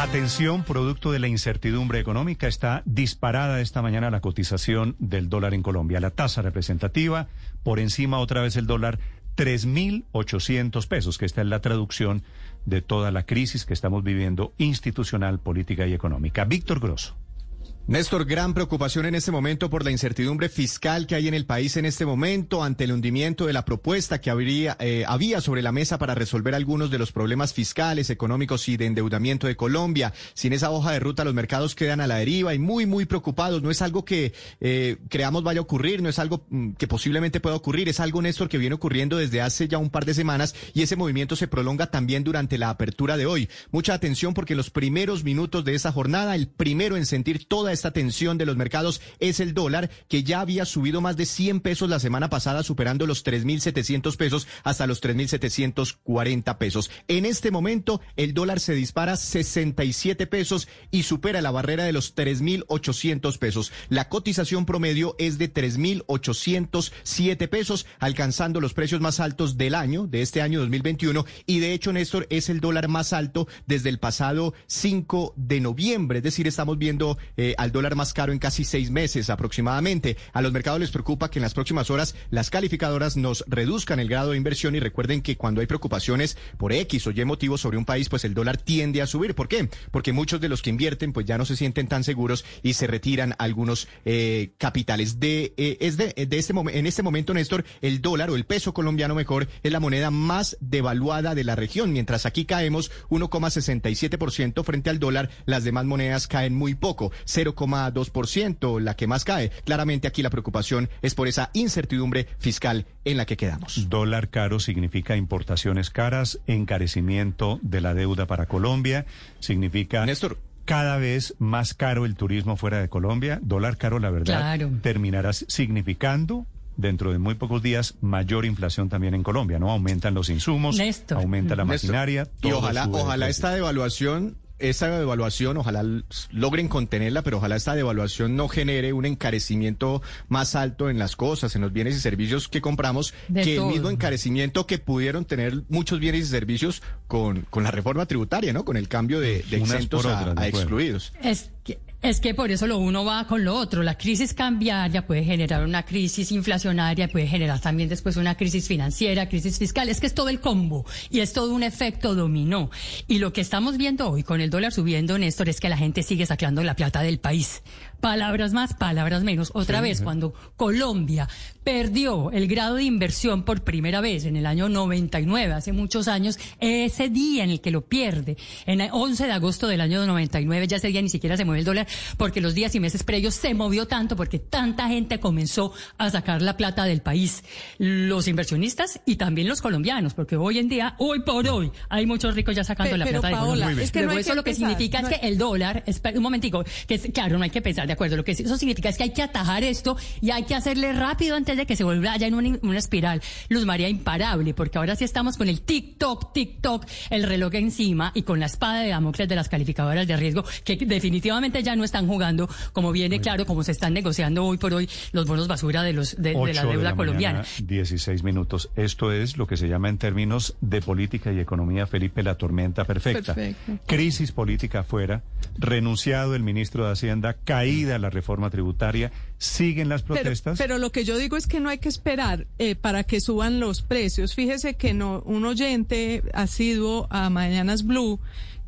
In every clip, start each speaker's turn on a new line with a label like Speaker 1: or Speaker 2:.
Speaker 1: Atención, producto de la incertidumbre económica, está disparada esta mañana la cotización del dólar en Colombia. La tasa representativa, por encima otra vez el dólar, 3.800 pesos, que esta es la traducción de toda la crisis que estamos viviendo institucional, política y económica. Víctor Grosso.
Speaker 2: Néstor, gran preocupación en este momento por la incertidumbre fiscal que hay en el país en este momento ante el hundimiento de la propuesta que habría, eh, había sobre la mesa para resolver algunos de los problemas fiscales, económicos y de endeudamiento de Colombia. Sin esa hoja de ruta los mercados quedan a la deriva y muy, muy preocupados. No es algo que eh, creamos vaya a ocurrir, no es algo mm, que posiblemente pueda ocurrir, es algo, Néstor, que viene ocurriendo desde hace ya un par de semanas y ese movimiento se prolonga también durante la apertura de hoy. Mucha atención porque los primeros minutos de esa jornada, el primero en sentir toda esta tensión de los mercados es el dólar, que ya había subido más de 100 pesos la semana pasada, superando los 3.700 pesos hasta los 3.740 pesos. En este momento, el dólar se dispara 67 pesos y supera la barrera de los 3.800 pesos. La cotización promedio es de 3.807 pesos, alcanzando los precios más altos del año, de este año 2021. Y de hecho, Néstor, es el dólar más alto desde el pasado 5 de noviembre. Es decir, estamos viendo eh, al dólar más caro en casi seis meses aproximadamente. A los mercados les preocupa que en las próximas horas las calificadoras nos reduzcan el grado de inversión y recuerden que cuando hay preocupaciones por X o Y motivos sobre un país, pues el dólar tiende a subir. ¿Por qué? Porque muchos de los que invierten pues ya no se sienten tan seguros y se retiran algunos eh, capitales. De, eh, es de, de este en este momento, Néstor, el dólar o el peso colombiano mejor es la moneda más devaluada de la región. Mientras aquí caemos 1,67% frente al dólar, las demás monedas caen muy poco, 0, 2%, la que más cae. Claramente aquí la preocupación es por esa incertidumbre fiscal en la que quedamos.
Speaker 1: Dólar caro significa importaciones caras, encarecimiento de la deuda para Colombia, significa...
Speaker 2: Néstor,
Speaker 1: cada vez más caro el turismo fuera de Colombia. Dólar caro, la verdad,
Speaker 3: Claro.
Speaker 1: terminará significando dentro de muy pocos días mayor inflación también en Colombia, ¿no? Aumentan los insumos,
Speaker 3: Néstor.
Speaker 1: aumenta la
Speaker 2: Néstor,
Speaker 1: maquinaria.
Speaker 2: Y
Speaker 1: todo
Speaker 2: ojalá, esta devaluación, esta devaluación, ojalá logren contenerla, pero ojalá esta devaluación no genere un encarecimiento más alto en las cosas, en los bienes y servicios que compramos,
Speaker 3: De
Speaker 2: que
Speaker 3: todo.
Speaker 2: el mismo encarecimiento que pudieron tener muchos bienes y servicios con, con la reforma tributaria, ¿no? Con el cambio de, de exentos a, a excluidos.
Speaker 3: Es que, es que por eso lo uno va con lo otro. La crisis cambiaria puede generar una crisis inflacionaria, puede generar también después una crisis financiera, crisis fiscal. Es que es todo el combo y es todo un efecto dominó. Y lo que estamos viendo hoy con el dólar subiendo, Néstor, es que la gente sigue sacando la plata del país. Palabras más, palabras menos. Otra vez, cuando Colombia perdió el grado de inversión por primera vez en el año 99, hace muchos años, ese día en el que lo pierde, en el 11 de agosto del año 99, ya ese día ni siquiera se mueve el dólar, porque los días y meses previos se movió tanto, porque tanta gente comenzó a sacar la plata del país. Los inversionistas y también los colombianos, porque hoy en día, hoy por hoy, hay muchos ricos ya sacando la
Speaker 4: pero,
Speaker 3: plata de
Speaker 4: Paola,
Speaker 3: Colombia.
Speaker 4: es que no
Speaker 3: Luego eso
Speaker 4: que
Speaker 3: lo que significa
Speaker 4: no
Speaker 3: es que el dólar, espera un momentico, que es- claro, no hay que pensar, de acuerdo, lo que eso significa es que hay que atajar esto y hay que hacerle rápido antes de que se vuelva ya en una, una espiral, Luz María, imparable, porque ahora sí estamos con el TikTok, TikTok, el reloj encima y con la espada de Damocles de las calificadoras de riesgo, que definitivamente ya no están jugando, como viene claro, como se están negociando hoy por hoy los bonos basura de los de, de la deuda
Speaker 1: la
Speaker 3: colombiana.
Speaker 1: mañana, 16 minutos. Esto es lo que se llama en términos de política y economía, Felipe, la tormenta perfecta.
Speaker 4: Perfecto.
Speaker 1: Crisis política afuera, renunciado el ministro de Hacienda, caída la reforma tributaria, siguen las
Speaker 4: Pero,
Speaker 1: protestas.
Speaker 4: pero lo que yo digo es que no hay que esperar eh, para que suban los precios. Fíjese que no, un oyente asiduo a Mañanas Blue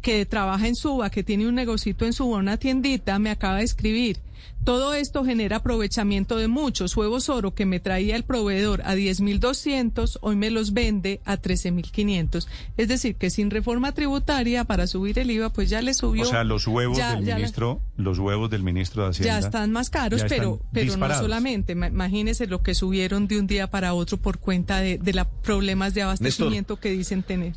Speaker 4: que trabaja en Suba, que tiene un negocito en Suba, una tiendita, me acaba de escribir. Todo esto genera aprovechamiento de muchos. Huevos oro que me traía el proveedor a 10.200, hoy me los vende a 13.500. Es decir, que sin reforma tributaria para subir el IVA, pues ya le subió.
Speaker 1: o sea, los huevos
Speaker 4: ya-
Speaker 1: del
Speaker 4: ya
Speaker 1: ministro, los huevos del ministro de Hacienda.
Speaker 4: ya están más caros, pero, pero no solamente. Ma- Imagínese lo que subieron de un día para otro por cuenta de, de los problemas de abastecimiento que dicen tener.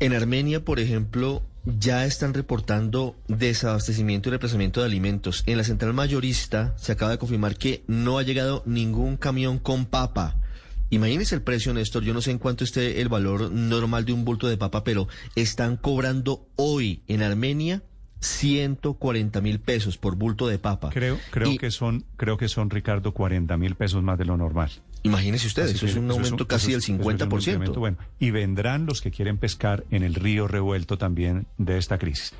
Speaker 5: En Armenia, por ejemplo, ya están reportando desabastecimiento y reemplazamiento de alimentos. En la central mayorista se acaba de confirmar que no ha llegado ningún camión con papa. Imagínese el precio, Néstor. Yo no sé en cuánto esté el valor normal de un bulto de papa, pero están cobrando hoy en Armenia 140 mil pesos por bulto de papa.
Speaker 1: Creo, creo
Speaker 5: Y
Speaker 1: que son, creo que son, Ricardo, 40 mil pesos más de lo normal.
Speaker 5: Imagínese usted,
Speaker 1: Así
Speaker 5: eso es un aumento casi
Speaker 1: es-
Speaker 5: del
Speaker 1: eso es un
Speaker 5: 50%.
Speaker 1: incremento, Bueno, y vendrán los que quieren pescar en el río revuelto también de esta crisis.